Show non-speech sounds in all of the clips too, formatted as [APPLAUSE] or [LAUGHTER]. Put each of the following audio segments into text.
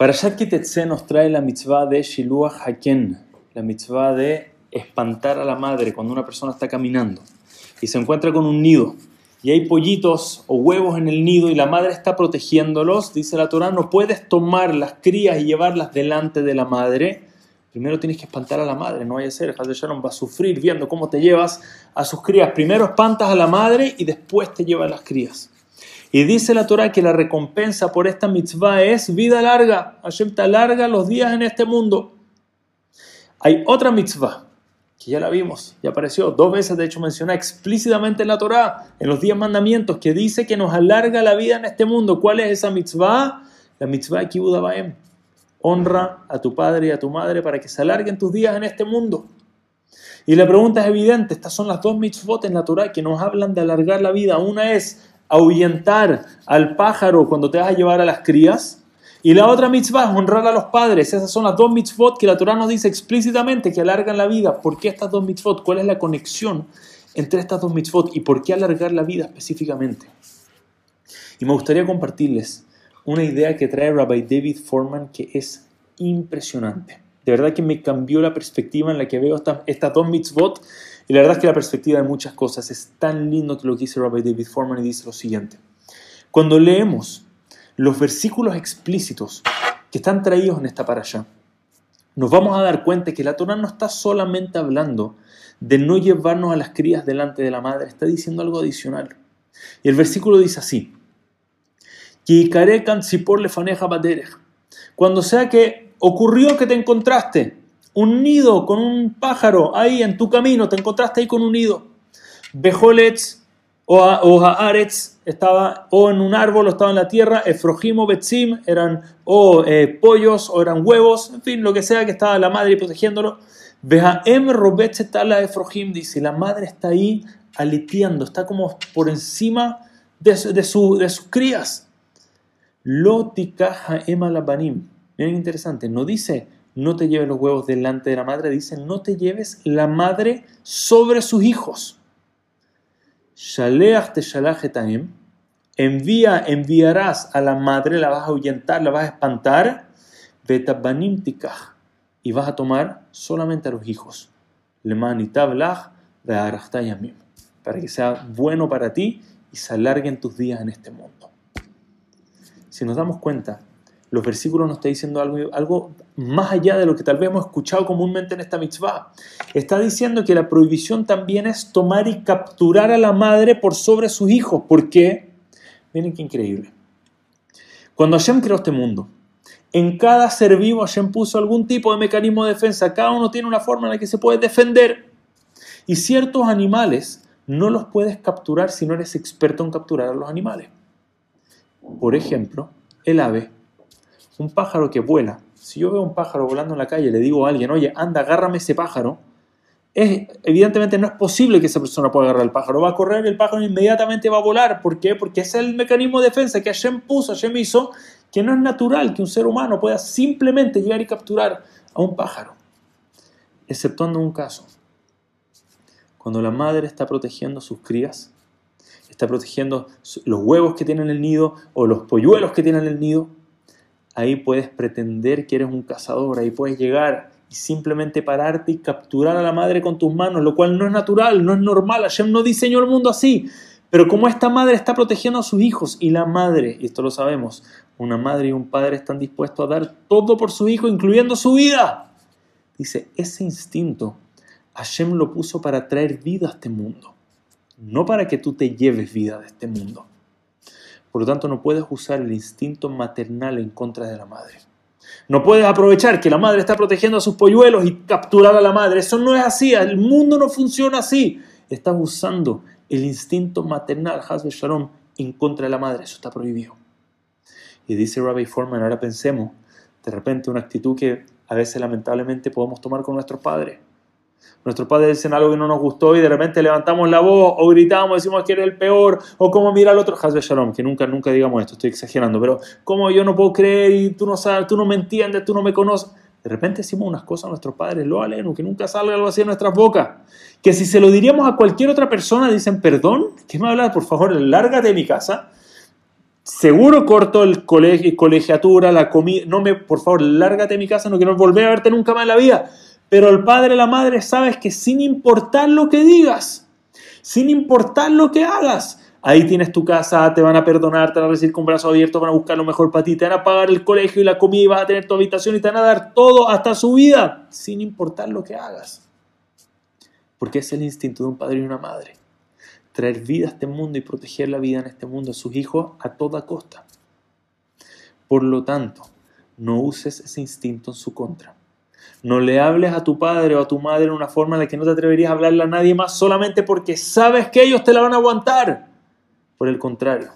Parashat Kitetse nos trae la mitzvah de Shiluach Haken, la mitzvah de espantar a la madre cuando una persona está caminando y se encuentra con un nido y hay pollitos o huevos en el nido y la madre está protegiéndolos, dice la Torah, no puedes tomar las crías y llevarlas delante de la madre. Primero tienes que espantar a la madre, no vaya a ser, Hazbe Shalom va a sufrir viendo cómo te llevas a sus crías. Primero espantas a la madre y después te llevas las crías. Y dice la Torah que la recompensa por esta mitzvah es vida larga. Hashem te alarga los días en este mundo. Hay otra mitzvah que ya la vimos, ya apareció dos veces, de hecho menciona explícitamente en la Torah, en los diez mandamientos, que dice que nos alarga la vida en este mundo. ¿Cuál es esa mitzvah? La mitzvah Kibbutz Honra a tu padre y a tu madre para que se alarguen tus días en este mundo. Y la pregunta es evidente, estas son las dos mitzvot en la Torah que nos hablan de alargar la vida. Una es ahuyentar al pájaro cuando te vas a llevar a las crías. Y la otra mitzvah es honrar a los padres. Esas son las dos mitzvot que la Torah nos dice explícitamente que alargan la vida. ¿Por qué estas dos mitzvot? ¿Cuál es la conexión entre estas dos mitzvot? ¿Y por qué alargar la vida específicamente? Y me gustaría compartirles una idea que trae Rabbi David Foreman que es impresionante. De verdad que me cambió la perspectiva en la que veo estas, estas dos mitzvot y la verdad es que la perspectiva de muchas cosas es tan lindo que lo que dice Rabbi David Foreman y dice lo siguiente. Cuando leemos los versículos explícitos que están traídos en esta allá, nos vamos a dar cuenta que la Torah no está solamente hablando de no llevarnos a las crías delante de la madre, está diciendo algo adicional. Y el versículo dice así: Cuando sea que ocurrió que te encontraste un nido con un pájaro ahí en tu camino, te encontraste ahí con un nido. Bejolets o, Haaretz estaba o en un árbol o estaba en la tierra, Efrojim o Betzim eran o eh, pollos o eran huevos, en fin, lo que sea que estaba la madre protegiéndolo. Behaem Tala Efrojim dice, la madre está ahí alitiando, está como por encima de, su, de sus crías. Lotikaha Emalabanim. Miren interesante, no dice no te lleves los huevos delante de la madre, dice, no te lleves la madre sobre sus hijos. Envía, enviarás a la madre, la vas a ahuyentar, la vas a espantar, y vas a tomar solamente a los hijos. para que sea bueno para ti y se alarguen tus días en este mundo. Si nos damos cuenta, los versículos nos están diciendo algo, algo más allá de lo que tal vez hemos escuchado comúnmente en esta mitzvah. Está diciendo que la prohibición también es tomar y capturar a la madre por sobre sus hijos. ¿Por qué? Miren qué increíble. Cuando Hashem creó este mundo, en cada ser vivo Hashem puso algún tipo de mecanismo de defensa. Cada uno tiene una forma en la que se puede defender. Y ciertos animales no los puedes capturar si no eres experto en capturar a los animales. Por ejemplo, el ave un pájaro que vuela. Si yo veo un pájaro volando en la calle y le digo a alguien, oye, anda, agárrame ese pájaro, es, evidentemente no es posible que esa persona pueda agarrar el pájaro. Va a correr, el pájaro inmediatamente va a volar. ¿Por qué? Porque es el mecanismo de defensa que Hashem puso, Hashem hizo, que no es natural que un ser humano pueda simplemente llegar y capturar a un pájaro. Exceptuando un caso. Cuando la madre está protegiendo a sus crías, está protegiendo los huevos que tienen el nido o los polluelos que tienen el nido, ahí puedes pretender que eres un cazador, ahí puedes llegar y simplemente pararte y capturar a la madre con tus manos, lo cual no es natural, no es normal, Hashem no diseñó el mundo así. Pero como esta madre está protegiendo a sus hijos y la madre, y esto lo sabemos, una madre y un padre están dispuestos a dar todo por su hijo, incluyendo su vida. Dice, ese instinto Hashem lo puso para traer vida a este mundo, no para que tú te lleves vida de este mundo. Por lo tanto, no puedes usar el instinto maternal en contra de la madre. No puedes aprovechar que la madre está protegiendo a sus polluelos y capturar a la madre. Eso no es así. El mundo no funciona así. Estás usando el instinto maternal, Hasbe Shalom, en contra de la madre. Eso está prohibido. Y dice Rabbi Foreman, ahora pensemos, de repente una actitud que a veces lamentablemente podemos tomar con nuestros padres nuestros padres dicen algo que no nos gustó y de repente levantamos la voz o gritamos, decimos que eres el peor o cómo mira al otro. Hazbe Shalom, que nunca, nunca digamos esto, estoy exagerando, pero cómo yo no puedo creer y tú no sabes, tú no me entiendes, tú no me conoces. De repente decimos unas cosas a nuestros padres, lo aleno, que nunca salga algo así en nuestras bocas. Que si se lo diríamos a cualquier otra persona, dicen, perdón, ¿qué me hablas? Por favor, lárgate de mi casa. seguro corto el colegio, colegiatura, la comida, no me, por favor, lárgate de mi casa, no quiero volver a verte nunca más en la vida. Pero el padre y la madre sabes que sin importar lo que digas, sin importar lo que hagas, ahí tienes tu casa, te van a perdonar, te van a recibir con brazos abiertos, van a buscar lo mejor para ti, te van a pagar el colegio y la comida y vas a tener tu habitación y te van a dar todo hasta su vida, sin importar lo que hagas. Porque es el instinto de un padre y una madre. Traer vida a este mundo y proteger la vida en este mundo a sus hijos a toda costa. Por lo tanto, no uses ese instinto en su contra. No le hables a tu padre o a tu madre en una forma en la que no te atreverías a hablarle a nadie más solamente porque sabes que ellos te la van a aguantar. Por el contrario,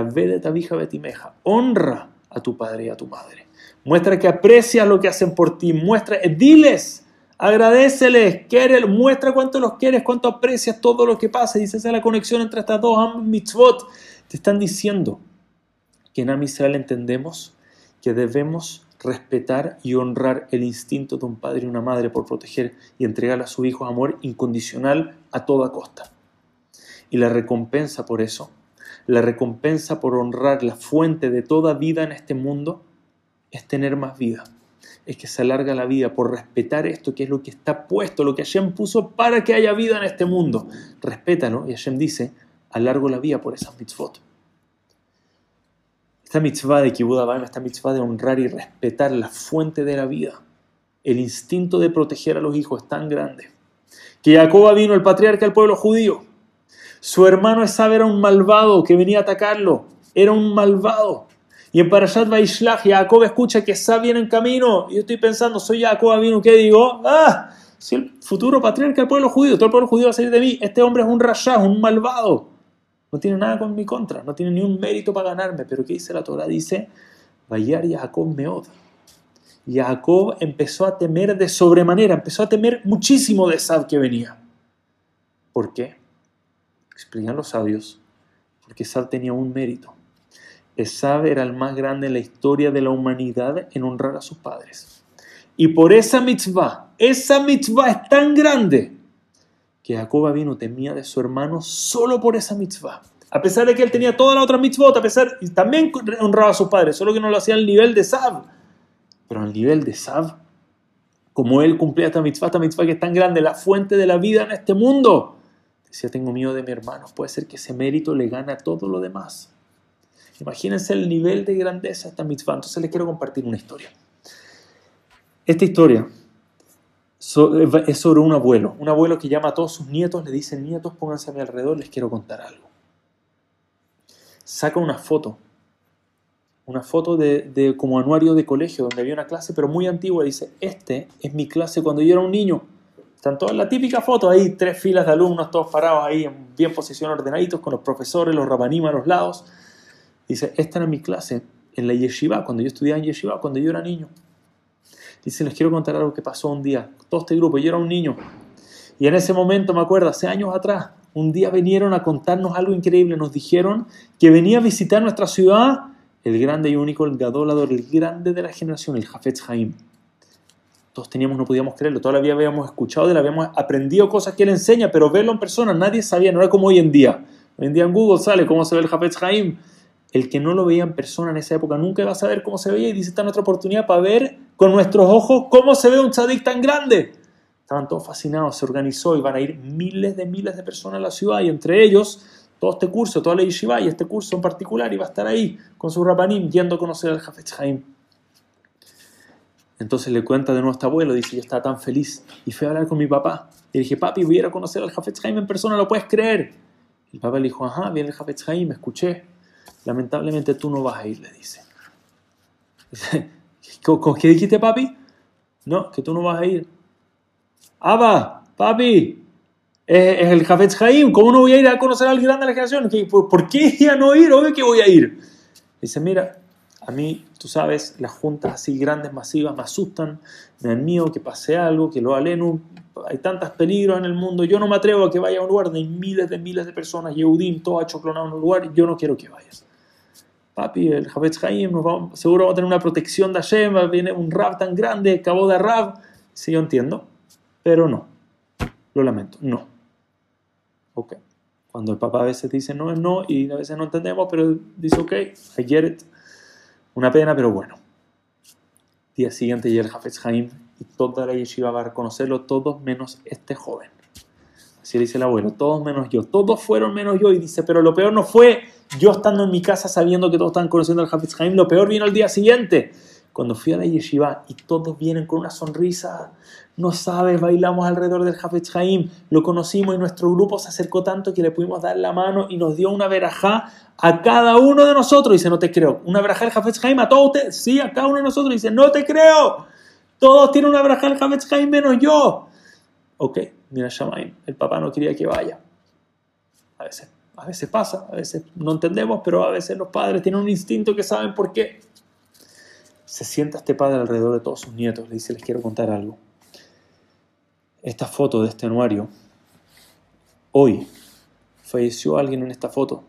de tabija betimeja, honra a tu padre y a tu madre. Muestra que aprecias lo que hacen por ti. Muestra, diles, agradeceles, quiere, muestra cuánto los quieres, cuánto aprecias todo lo que pasa. Dice, esa es la conexión entre estas dos mitzvot. Te están diciendo que en Amisrael entendemos que debemos respetar y honrar el instinto de un padre y una madre por proteger y entregar a sus hijos amor incondicional a toda costa. Y la recompensa por eso, la recompensa por honrar la fuente de toda vida en este mundo, es tener más vida. Es que se alarga la vida por respetar esto que es lo que está puesto, lo que Hashem puso para que haya vida en este mundo. Respétalo y Hashem dice, alargo la vida por esas mitzvot. Esta mitzvah de Kibbutz esta mitzvah de honrar y respetar la fuente de la vida, el instinto de proteger a los hijos es tan grande que Jacob vino, el patriarca del pueblo judío. Su hermano Esab era un malvado que venía a atacarlo. Era un malvado. Y en Parashat Vaishlach, Jacob escucha que Esab viene en camino. Y yo estoy pensando, soy Jacob vino, ¿qué digo? ¡Ah! Si el futuro patriarca del pueblo judío, todo el pueblo judío va a salir de mí. Este hombre es un rasha, un malvado. No tiene nada con mi contra, no tiene ni un mérito para ganarme. Pero ¿qué dice la Torah? Dice, Vayar Jacob me odia. Jacob empezó a temer de sobremanera, empezó a temer muchísimo de Esab que venía. ¿Por qué? Explican los sabios, porque Esab tenía un mérito. Esab era el más grande en la historia de la humanidad en honrar a sus padres. Y por esa mitzvah, esa mitzvah es tan grande que Jacob vino temía de su hermano solo por esa mitzvah. A pesar de que él tenía toda la otra mitzvah, a pesar, y también honraba a sus padres, solo que no lo hacía al nivel de Sab. Pero al nivel de Sab, como él cumplía esta mitzvah, esta mitzvah que es tan grande, la fuente de la vida en este mundo, decía, tengo miedo de mi hermano, puede ser que ese mérito le gane a todo lo demás. Imagínense el nivel de grandeza de esta mitzvah. Entonces les quiero compartir una historia. Esta historia es sobre un abuelo, un abuelo que llama a todos sus nietos, le dice, nietos, pónganse a mi alrededor, les quiero contar algo. Saca una foto, una foto de, como anuario de colegio, donde había una clase, pero muy antigua, dice, este es mi clase cuando yo era un niño. Están todas la típica foto ahí, tres filas de alumnos, todos parados ahí en bien posición ordenaditos, con los profesores, los rabanim a los lados. Dice, esta era mi clase en la yeshiva, cuando yo estudiaba en yeshiva, cuando yo era niño. Dice, les quiero contar algo que pasó un día. Todo este grupo, yo era un niño. Y en ese momento, me acuerdo, hace años atrás, un día vinieron a contarnos algo increíble. Nos dijeron que venía a visitar nuestra ciudad el grande y único, el gadolador, el grande de la generación, el Jafetz Haim. Todos teníamos, no podíamos creerlo, todavía habíamos escuchado de él, habíamos aprendido cosas que él enseña, pero verlo en persona nadie sabía, no era como hoy en día. Hoy en día en Google sale cómo se ve el Jafetz Haim el que no lo veía en persona en esa época nunca iba a saber cómo se veía y dice, esta nuestra oportunidad para ver con nuestros ojos cómo se ve un tzadik tan grande. Estaban todos fascinados, se organizó y van a ir miles de miles de personas a la ciudad y entre ellos todo este curso, toda la yeshiva y este curso en particular iba a estar ahí con su rabanim yendo a conocer al Jafetz Haim. Entonces le cuenta de nuevo a este abuelo, dice, yo estaba tan feliz y fui a hablar con mi papá. Le dije, papi, voy a ir a conocer al Jafetz Haim en persona, ¿lo puedes creer? El papá le dijo, ajá, viene el Jafetz Haim, escuché lamentablemente tú no vas a ir, le dice. [LAUGHS] ¿Qué dijiste, papi? No, que tú no vas a ir. Abba, papi, es, el Jafetz Haim, ¿cómo no voy a ir a conocer al grande de la generación? ¿Por qué ya no ir? Obvio que voy a ir. Dice, mira, a mí, tú sabes, las juntas así grandes, masivas, me asustan, me dan miedo que pase algo, que lo aleno, hay tantos peligros en el mundo, yo no me atrevo a que vaya a un lugar donde miles de miles de personas, Yehudim, todo achoclonado en un lugar, yo no quiero que vayas papi, el Javetz Haim, seguro va a tener una protección de Hashem, viene un Rab tan grande, acabó de Rab. Sí, yo entiendo, pero no. Lo lamento, no. Ok. Cuando el papá a veces dice no no y a veces no entendemos, pero dice ok, I get it. Una pena, pero bueno. Día siguiente llega el Hafez Haim y toda la yeshiva va a reconocerlo, todos menos este joven. Así le dice el abuelo, todos menos yo. Todos fueron menos yo. Y dice, pero lo peor no fue yo estando en mi casa sabiendo que todos estaban conociendo al Hafez Haim. Lo peor vino el día siguiente. Cuando fui a la yeshiva y todos vienen con una sonrisa, no sabes, bailamos alrededor del Hafez Haim, lo conocimos y nuestro grupo se acercó tanto que le pudimos dar la mano y nos dio una verajá a cada uno de nosotros. Dice, no te creo. ¿Una verajá del Hafez Haim a todos ustedes? Sí, a cada uno de nosotros. Dice, no te creo. Todos tienen una verajá del Hafez Haim menos yo. Ok, mira Shamaim, el papá no quería que vaya. A veces, a veces pasa, a veces no entendemos, pero a veces los padres tienen un instinto que saben por qué se sienta este padre alrededor de todos sus nietos, le dice, les quiero contar algo. Esta foto de este anuario, hoy falleció alguien en esta foto,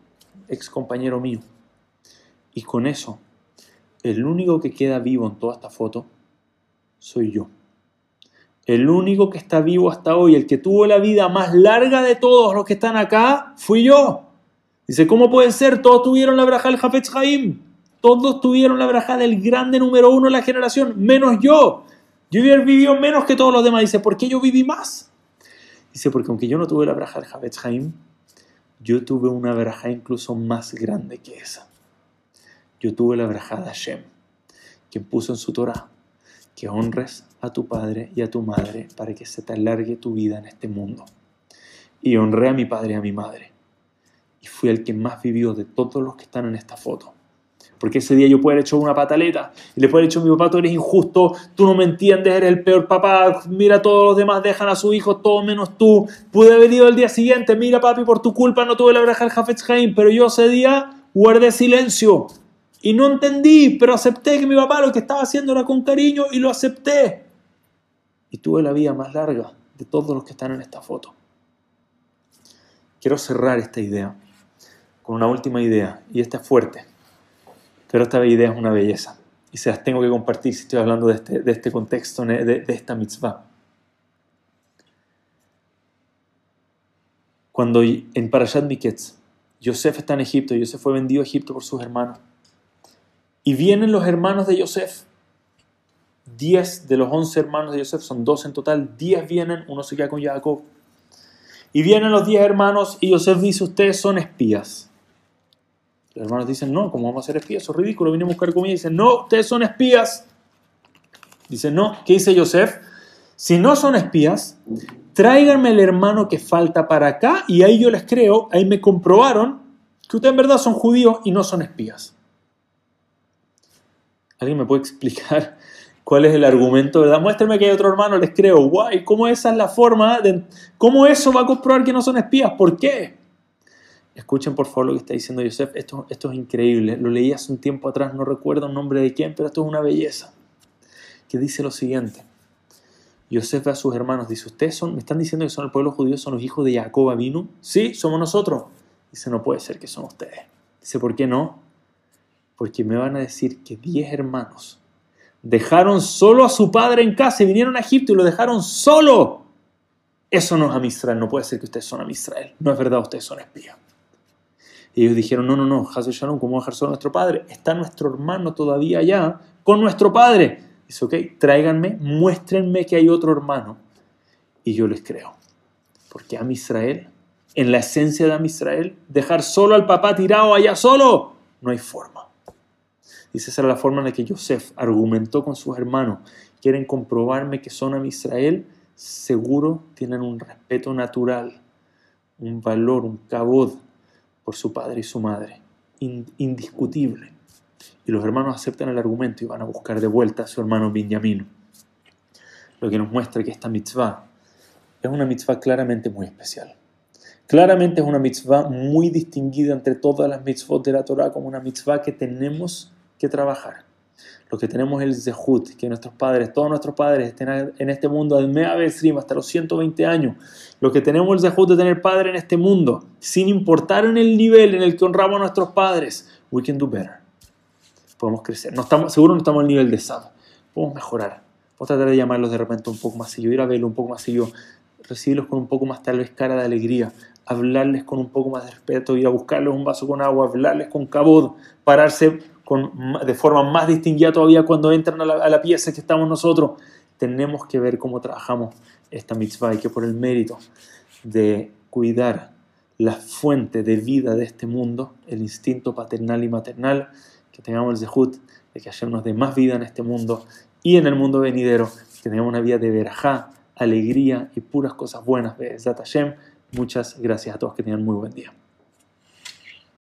ex compañero mío. Y con eso, el único que queda vivo en toda esta foto soy yo. El único que está vivo hasta hoy, el que tuvo la vida más larga de todos los que están acá, fui yo. Dice, ¿cómo puede ser? Todos tuvieron la braja del Jafetz Haim. Todos tuvieron la braja del grande número uno de la generación, menos yo. Yo vivido menos que todos los demás. Dice, ¿por qué yo viví más? Dice, porque aunque yo no tuve la braja del Javetz Haim, yo tuve una braja incluso más grande que esa. Yo tuve la braja de Hashem, quien puso en su Torah que honres a tu padre y a tu madre para que se te alargue tu vida en este mundo. Y honré a mi padre y a mi madre. Y fui el que más vivió de todos los que están en esta foto. Porque ese día yo puedo haber hecho una pataleta y le puedo haber dicho a mi papá, tú eres injusto, tú no me entiendes, eres el peor papá, mira, todos los demás dejan a su hijo, todo menos tú. Pude haber ido el día siguiente, mira papi, por tu culpa no tuve la braja del Haim, pero yo ese día guardé silencio. Y no entendí, pero acepté que mi papá lo que estaba haciendo era con cariño y lo acepté. Y tuve la vida más larga de todos los que están en esta foto. Quiero cerrar esta idea con una última idea, y esta es fuerte. Pero esta idea es una belleza y se las tengo que compartir si estoy hablando de este, de este contexto, de, esta mitzvah. Cuando en Parashat Miketz, Yosef está en Egipto, Yosef fue vendido a Egipto por sus hermanos. Y vienen los hermanos de Yosef. Diez de los once hermanos de Yosef, son dos en total, diez vienen, uno se queda con Jacob. Y vienen los diez hermanos y Yosef dice, ustedes son espías. Los hermanos dicen, no, ¿cómo vamos a ser espías? Eso es ridículo, vinimos a buscar comida. Y dicen, no, ustedes son espías. Dicen, no, ¿qué dice Yosef? Si no son espías, tráiganme el hermano que falta para acá y ahí yo les creo, ahí me comprobaron que ustedes en verdad son judíos y no son espías. ¿Alguien me puede explicar [LAUGHS] cuál es el argumento? ¿verdad? Muéstrenme que hay otro hermano, les creo. Guay, ¿cómo esa es la forma de... ¿Cómo eso va a comprobar que no son espías? ¿Por qué? Escuchen por favor lo que está diciendo Yosef. Esto, es increíble. Lo leí hace un tiempo atrás, no recuerdo el nombre de quién, pero esto es una belleza. Que dice lo siguiente. Yosef ve a sus hermanos, dice, ¿ustedes son, me están diciendo que son el pueblo judío, son los hijos de Jacob Avinu? Sí, somos nosotros. Dice, no puede ser que son ustedes. Dice, ¿por qué no? Porque me van a decir que diez hermanos dejaron solo a su padre en casa y vinieron a Egipto y lo dejaron solo. Eso no es a Israel, no puede ser que ustedes son a Israel. No es verdad, ustedes son espías. Y ellos dijeron, no, no, no, Hazel Shalom, ¿cómo dejar solo a nuestro padre? Está nuestro hermano todavía allá con nuestro padre. Dice, ok, tráiganme, muéstrenme que hay otro hermano. Y yo les creo. Porque a Israel, en la esencia de Israel, dejar solo al papá tirado allá solo, no hay forma. Dice, esa era la forma en la que Yosef argumentó con sus hermanos. Quieren comprobarme que son a Israel, seguro tienen un respeto natural, un valor, un cabod por su padre y su madre, indiscutible. Y los hermanos aceptan el argumento y van a buscar de vuelta a su hermano Benjamín. Lo que nos muestra que esta mitzvah es una mitzvah claramente muy especial. Claramente es una mitzvah muy distinguida entre todas las mitzvot de la Torah como una mitzvah que tenemos que trabajar. Lo que tenemos el zehut, que nuestros padres, todos nuestros padres estén en este mundo al hasta los 120 años. Lo que tenemos el zehut de tener padre en este mundo, sin importar en el nivel en el que honramos a nuestros padres, we can do better. Podemos crecer. No estamos, seguro no estamos al nivel de Sad. Podemos mejorar. Podemos tratar de llamarlos de repente un poco más seguido, ir a verlo un poco más seguido, recibirlos con un poco más tal vez cara de alegría, hablarles con un poco más de respeto, ir a buscarles un vaso con agua, hablarles con cabod, pararse de forma más distinguida todavía cuando entran a la, a la pieza que estamos nosotros. Tenemos que ver cómo trabajamos esta mitzvah y que por el mérito de cuidar la fuente de vida de este mundo, el instinto paternal y maternal, que tengamos el zehut de que Hashem nos dé más vida en este mundo y en el mundo venidero, que tengamos una vida de verajá, alegría y puras cosas buenas. Hashem. Muchas gracias a todos, que tengan muy buen día.